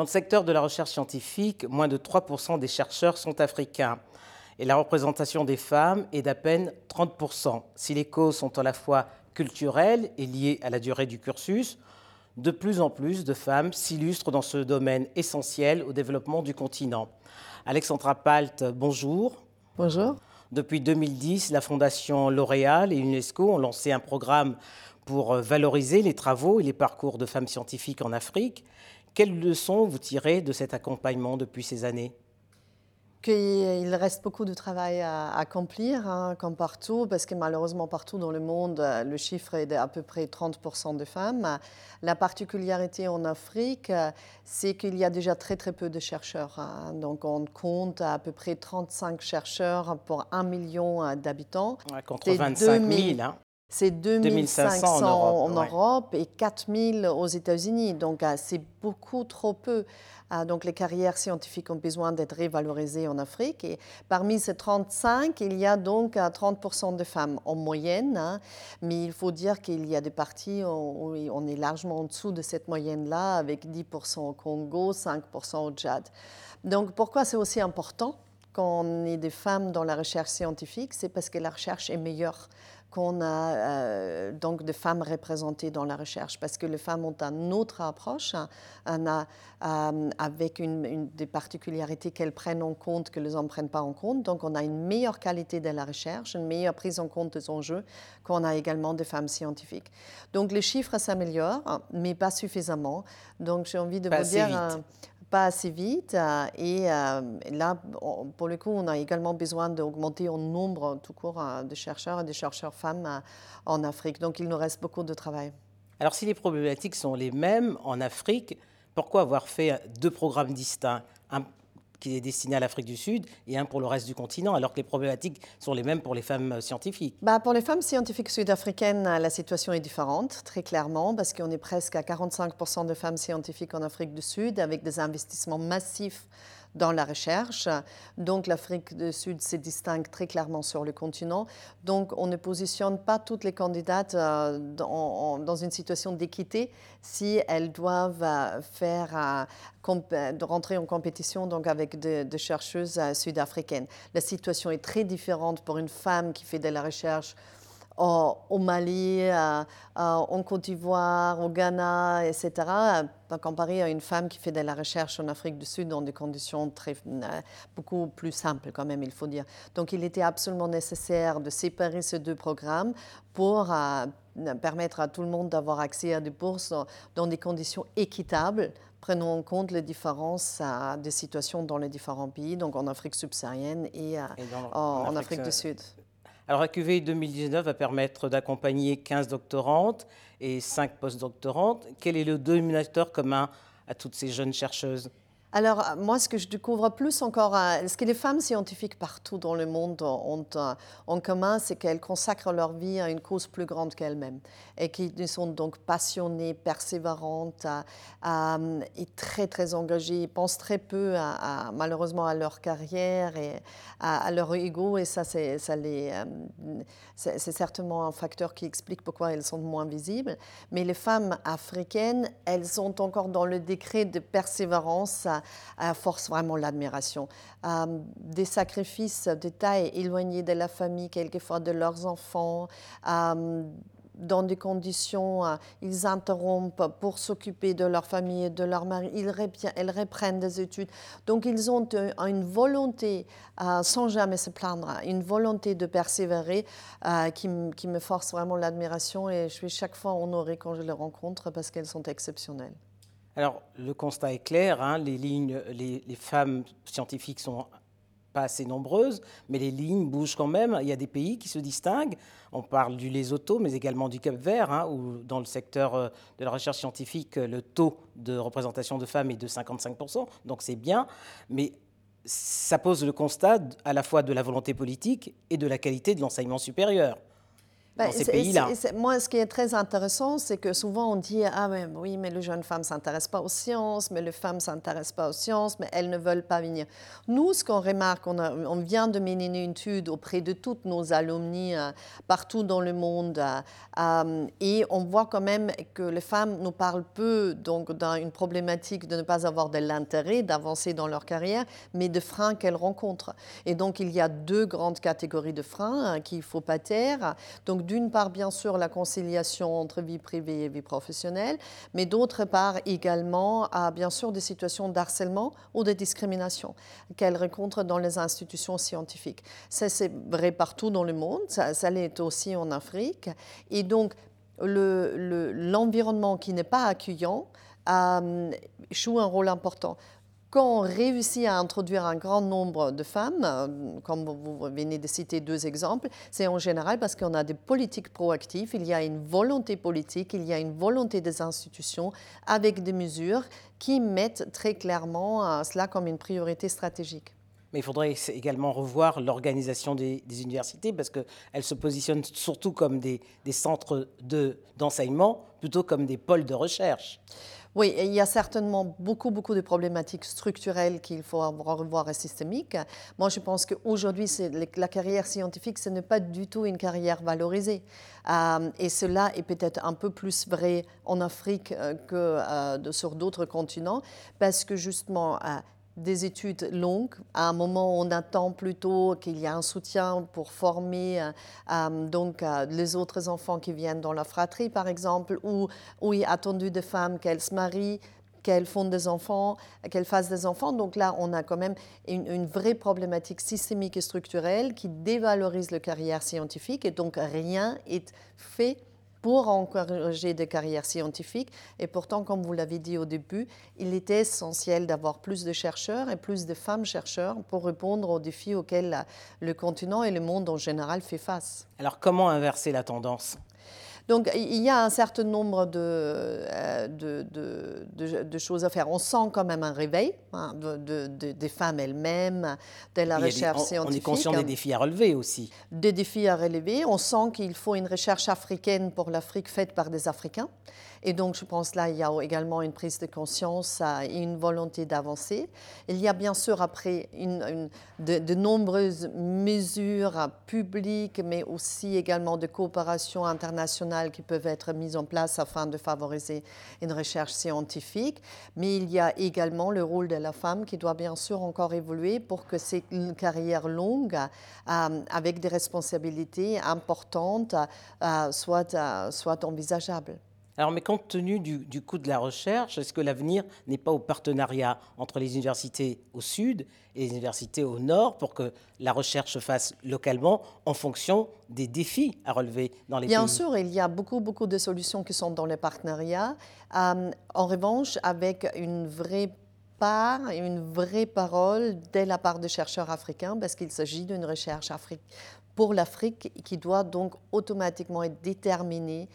Dans le secteur de la recherche scientifique, moins de 3% des chercheurs sont africains et la représentation des femmes est d'à peine 30%. Si les causes sont à la fois culturelles et liées à la durée du cursus, de plus en plus de femmes s'illustrent dans ce domaine essentiel au développement du continent. Alexandra Palt, bonjour. Bonjour. Depuis 2010, la Fondation L'Oréal et l'UNESCO ont lancé un programme pour valoriser les travaux et les parcours de femmes scientifiques en Afrique. Quelles leçons vous tirez de cet accompagnement depuis ces années? Qu'il reste beaucoup de travail à accomplir, hein, comme partout, parce que malheureusement partout dans le monde, le chiffre est d'à peu près 30% de femmes. La particularité en Afrique, c'est qu'il y a déjà très très peu de chercheurs. Hein. Donc on compte à peu près 35 chercheurs pour 1 million d'habitants. contre 25 000. Hein. C'est 2500 en Europe, et 4000 aux États-Unis. Donc, euh, c'est beaucoup trop peu. Euh, donc, les carrières scientifiques ont besoin d'être révalorisées en Afrique. Et parmi ces 35, il y a donc 30% euh, de femmes en moyenne. Hein. Mais il faut dire qu'il y a des parties où on est largement en dessous de cette moyenne-là, avec 10% au Congo, 5% au Tchad. Donc, pourquoi c'est aussi important qu'on ait des femmes dans la recherche scientifique? C'est parce que la recherche est meilleure qu'on a euh, donc de femmes représentées dans la recherche, parce que les femmes ont une autre approche, hein, euh, avec une, des particularités qu'elles prennent en compte que les hommes ne prennent pas en compte. Donc on a une meilleure qualité de la recherche, une meilleure prise en compte des enjeux qu'on a également des femmes scientifiques. Donc les chiffres s'améliorent, hein, mais pas suffisamment. Donc j'ai envie de vous dire... pas assez vite. Euh, et euh, là, pour le coup, on a également besoin d'augmenter en nombre tout court euh, de chercheurs et de chercheurs femmes en Afrique. Donc, il nous reste beaucoup de travail. Alors, si les problématiques sont les mêmes en Afrique, pourquoi avoir fait deux programmes distincts? Qui est destiné à l'Afrique du Sud et un pour le reste du continent, alors que les problématiques sont les mêmes pour les femmes scientifiques. Bah, Pour les femmes scientifiques sud-africaines, la situation est différente, très clairement, parce qu'on est presque à 45% de femmes scientifiques en Afrique du Sud, avec des investissements massifs dans la recherche. Donc l'Afrique du Sud se distingue très clairement sur le continent. Donc on ne positionne pas toutes les candidates euh, dans, une situation d'équité si elles doivent euh, faire euh, rentrer en compétition donc avec des de chercheuses sud-africaines. La situation est très différente pour une femme qui fait de la recherche au Mali, en Côte d'Ivoire, au Ghana, etc., comparé à une femme qui fait de la recherche en Afrique du Sud dans des conditions très, euh, beaucoup plus simples quand même, il faut dire. Donc il était absolument nécessaire de séparer ces deux programmes pour euh, permettre à tout le monde d'avoir accès à des bourses dans des conditions équitables prenant en compte les différences euh, des situations dans les différents pays, donc en Afrique subsaharienne et, en, Afrique du Sud. Alors, la QV 2019 va permettre d'accompagner 15 doctorantes et 5 postdoctorantes. Quel est le dominateur commun à toutes ces jeunes chercheuses? Alors, euh, moi, ce que je découvre plus encore, euh, ce que les femmes scientifiques partout dans le monde ont euh, en commun, c'est qu'elles consacrent leur vie à une cause plus grande qu'elles-mêmes et qu'elles sont donc passionnées, persévérantes et très, très engagées. Ils pensent très peu, malheureusement, à leur carrière et à, leur ego et ça, c'est certainement un facteur qui explique pourquoi elles sont moins visibles. Mais les femmes africaines, elles sont encore dans le décret de persévérance force vraiment l'admiration. Euh, des sacrifices de taille éloignés de la famille, quelquefois de leurs enfants. Euh, dans des conditions, euh, ils interrompent pour s'occuper de leur famille et de leur mari, ils elles reprennent des études. Donc ils ont une volonté, sans jamais se plaindre, une volonté de persévérer qui, qui, me force vraiment l'admiration et je suis chaque fois honorée quand je les rencontre parce qu'elles sont exceptionnelles. Alors, le constat est clair, hein, les, femmes scientifiques sont pas assez nombreuses, mais les lignes bougent quand même. Il y a des pays qui se distinguent. On parle du Lesotho, mais également du Cap Vert, hein, où dans le secteur euh, de la recherche scientifique, le taux de représentation de femmes est de 55%, donc c'est bien. Mais ça pose le constat à la fois de la volonté politique et de la qualité de l'enseignement supérieur. Dans bah, ces pays-là. Moi, ce qui est très intéressant, c'est que souvent on dit ah mais, oui, mais les jeunes femmes s'intéressent pas aux sciences, mais les femmes s'intéressent pas aux sciences, mais elles ne veulent pas venir. Nous, ce qu'on remarque, on, on, vient de mener une étude auprès de toutes nos alumni euh, partout dans le monde, euh, euh, et on voit quand même que les femmes nous parlent peu donc d'une problématique de ne pas avoir de l'intérêt d'avancer dans leur carrière, mais de freins qu'elles rencontrent. Et donc il y a deux grandes catégories de freins hein, qu'il ne faut pas taire. Donc d'une part, bien sûr, la conciliation entre vie privée et vie professionnelle, mais d'autre part également, à, bien sûr, des situations d'harcèlement ou de discrimination qu'elles rencontrent dans les institutions scientifiques. Ça, c'est vrai partout dans le monde, ça, l'est aussi en Afrique. Et donc, l'environnement le, qui n'est pas accueillant euh, joue un rôle important. Quand on réussit à introduire un grand nombre de femmes, euh, comme vous venez de citer deux exemples, c'est en général parce qu'on a des politiques proactives, il y a une volonté politique, il y a une volonté des institutions avec des mesures qui mettent très clairement euh, cela comme une priorité stratégique. Mais il faudrait également revoir l'organisation des, universités parce qu'elles se positionnent surtout comme des, des centres d'enseignement plutôt comme des pôles de recherche. Oui, il y a certainement beaucoup, beaucoup de problématiques structurelles qu'il faut revoir et systémiques. Moi, je pense qu'aujourd'hui, la carrière scientifique, ce n'est pas du tout une carrière valorisée. Euh, et cela est peut-être un peu plus vrai en Afrique euh, que euh, sur d'autres continents, parce que justement, des études longues. À un moment, on attend plutôt qu'il y ait un soutien pour former euh, euh, donc, euh, les autres enfants qui viennent dans la fratrie, par exemple, ou, est attendu des femmes qu'elles se marient, qu'elles font des enfants, qu'elles fassent des enfants. Donc là, on a quand même une, une, vraie problématique systémique et structurelle qui dévalorise la carrière scientifique et donc rien est fait pour encourager des carrières scientifiques. Et pourtant, comme vous l'avez dit au début, il était essentiel d'avoir plus de chercheurs et plus de femmes chercheurs pour répondre aux défis auxquels le continent et le monde en général fait face. Alors, comment inverser la tendance? Donc il y a un certain nombre euh, de, de, de, choses à faire. On sent quand même un réveil hein, des femmes elles-mêmes, de la recherche scientifique. On est conscient des défis à relever aussi. Des défis à relever. On sent qu'il faut une recherche africaine pour l'Afrique faite par des Africains. Et donc, je pense là, il y a également une prise de conscience et une volonté d'avancer. Il y a bien sûr après une, de, nombreuses mesures publiques, mais aussi également de coopération internationale qui peuvent être mises en place afin de favoriser une recherche scientifique. Mais il y a également le rôle de la femme qui doit bien sûr encore évoluer pour que ces carrières longues, euh, avec des responsabilités importantes, euh, soient, euh, soient envisageables. Alors, mais compte tenu du, coût de la recherche, est-ce que l'avenir n'est pas au partenariat entre les universités au sud et les universités au nord pour que la recherche se fasse localement en fonction des défis à relever dans les pays? Bien sûr, il y a beaucoup, beaucoup de solutions qui sont dans les partenariats. Euh, en revanche, avec une vraie part, une vraie parole dès la part des chercheurs africains, parce qu'il s'agit d'une recherche pour l'Afrique qui doit donc automatiquement être déterminée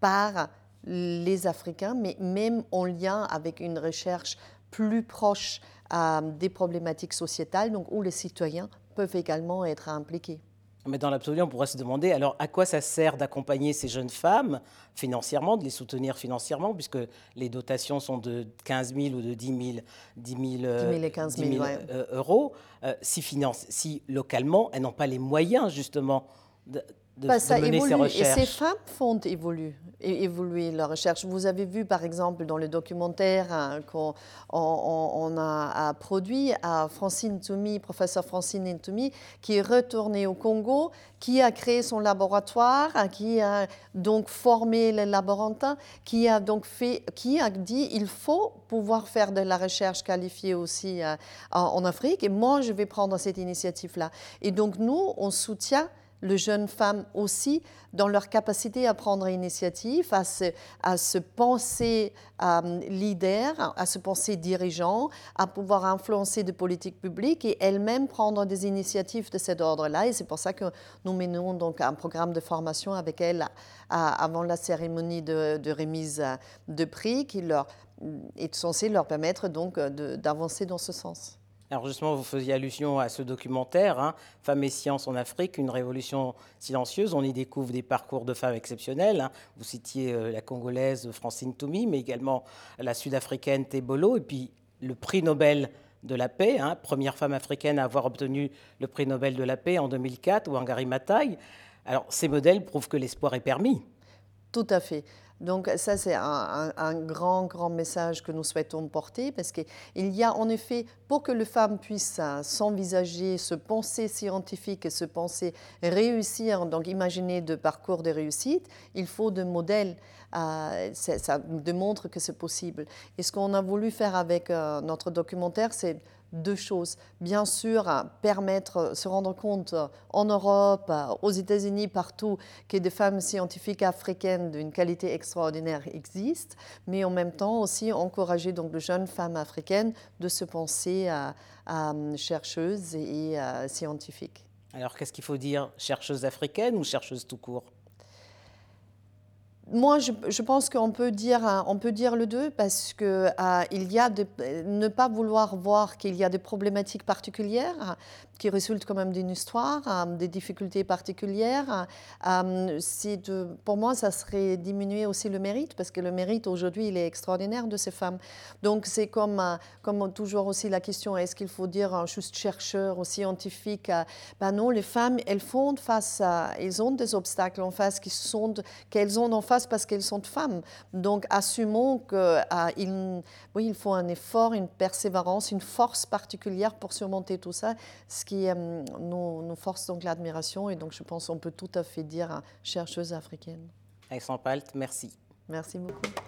par les Africains, mais même en lien avec une recherche plus proche euh, des problématiques sociétales, donc où les citoyens peuvent également être impliqués. Mais dans l'absolu, on pourrait se demander alors à quoi ça sert d'accompagner ces jeunes femmes financièrement, de les soutenir financièrement, puisque les dotations sont de 15 000 ou de 10 000, 10 000, et 15 000, euros, euh, si, finance, si localement elles n'ont pas les moyens justement de, de, bah, ça mener évolue, ces recherches. Et ces femmes font évoluer, évoluer leurs recherches. Vous avez vu, par exemple, dans le documentaire hein, qu'on on, a, produit à Francine Toumi, professeur Francine Toumi, qui est retournée au Congo, qui a créé son laboratoire, hein, qui a donc formé les laborantins, qui a donc fait, qui a dit il faut pouvoir faire de la recherche qualifiée aussi euh, en Afrique. Et moi, je vais prendre cette initiative-là. Et donc, nous, on soutient les jeunes femmes aussi dans leur capacité à prendre initiative, à se, penser euh, leader, à se penser dirigeant, à pouvoir influencer des politiques publiques et elles-mêmes prendre des initiatives de cet ordre-là. Et c'est pour ça que nous menons donc un programme de formation avec elles avant la cérémonie de, de, remise de prix qui leur est censé leur permettre donc d'avancer dans ce sens. Alors justement, vous faisiez allusion à ce documentaire, hein, Femmes et sciences en Afrique, une révolution silencieuse. On y découvre des parcours de femmes exceptionnels. Hein. Vous citiez euh, la Congolaise Francine Toumi, mais également la Sud-Africaine Tebolo, et puis le prix Nobel de la paix, hein, première femme africaine à avoir obtenu le prix Nobel de la paix en 2004, Wangari Maathai. Alors ces modèles prouvent que l'espoir est permis. Tout à fait. Donc ça, c'est un, grand, grand message que nous souhaitons porter parce qu'il y a en effet, pour que les femmes puissent euh, s'envisager, se penser scientifique et se penser réussir, donc imaginer de parcours de réussite, il faut des modèles. Euh, ça démontre que c'est possible. Et ce qu'on a voulu faire avec euh, notre documentaire, c'est deux choses. Bien sûr, permettre, se rendre compte en Europe, aux États-Unis, partout, que des femmes scientifiques africaines d'une qualité extraordinaire existent, mais en même temps aussi encourager donc les jeunes femmes africaines de se penser à, chercheuses et scientifiques. Alors, qu'est-ce qu'il faut dire Chercheuse africaine ou chercheuse tout court? Moi, je, pense qu'on peut dire, hein, on peut dire le deux parce que euh, il y a de, ne pas vouloir voir qu'il y a des problématiques particulières qui résultent quand même d'une histoire, euh, des difficultés particulières. Euh, de, pour moi, ça serait diminuer aussi le mérite parce que le mérite aujourd'hui, il est extraordinaire de ces femmes. Donc c'est comme, comme toujours aussi la question est-ce qu'il faut dire juste chercheur ou scientifique Ben non, les femmes, elles font face à, elles ont des obstacles en face qu'elles ont en face parce qu'elles sont femmes. Donc assumons qu'il euh, oui, il faut un effort, une persévérance, une force particulière pour surmonter tout ça, ce qui euh, nous, force donc l'admiration. Et donc je pense qu'on peut tout à fait dire chercheuse africaine. Alexandre Palt, merci. Merci beaucoup.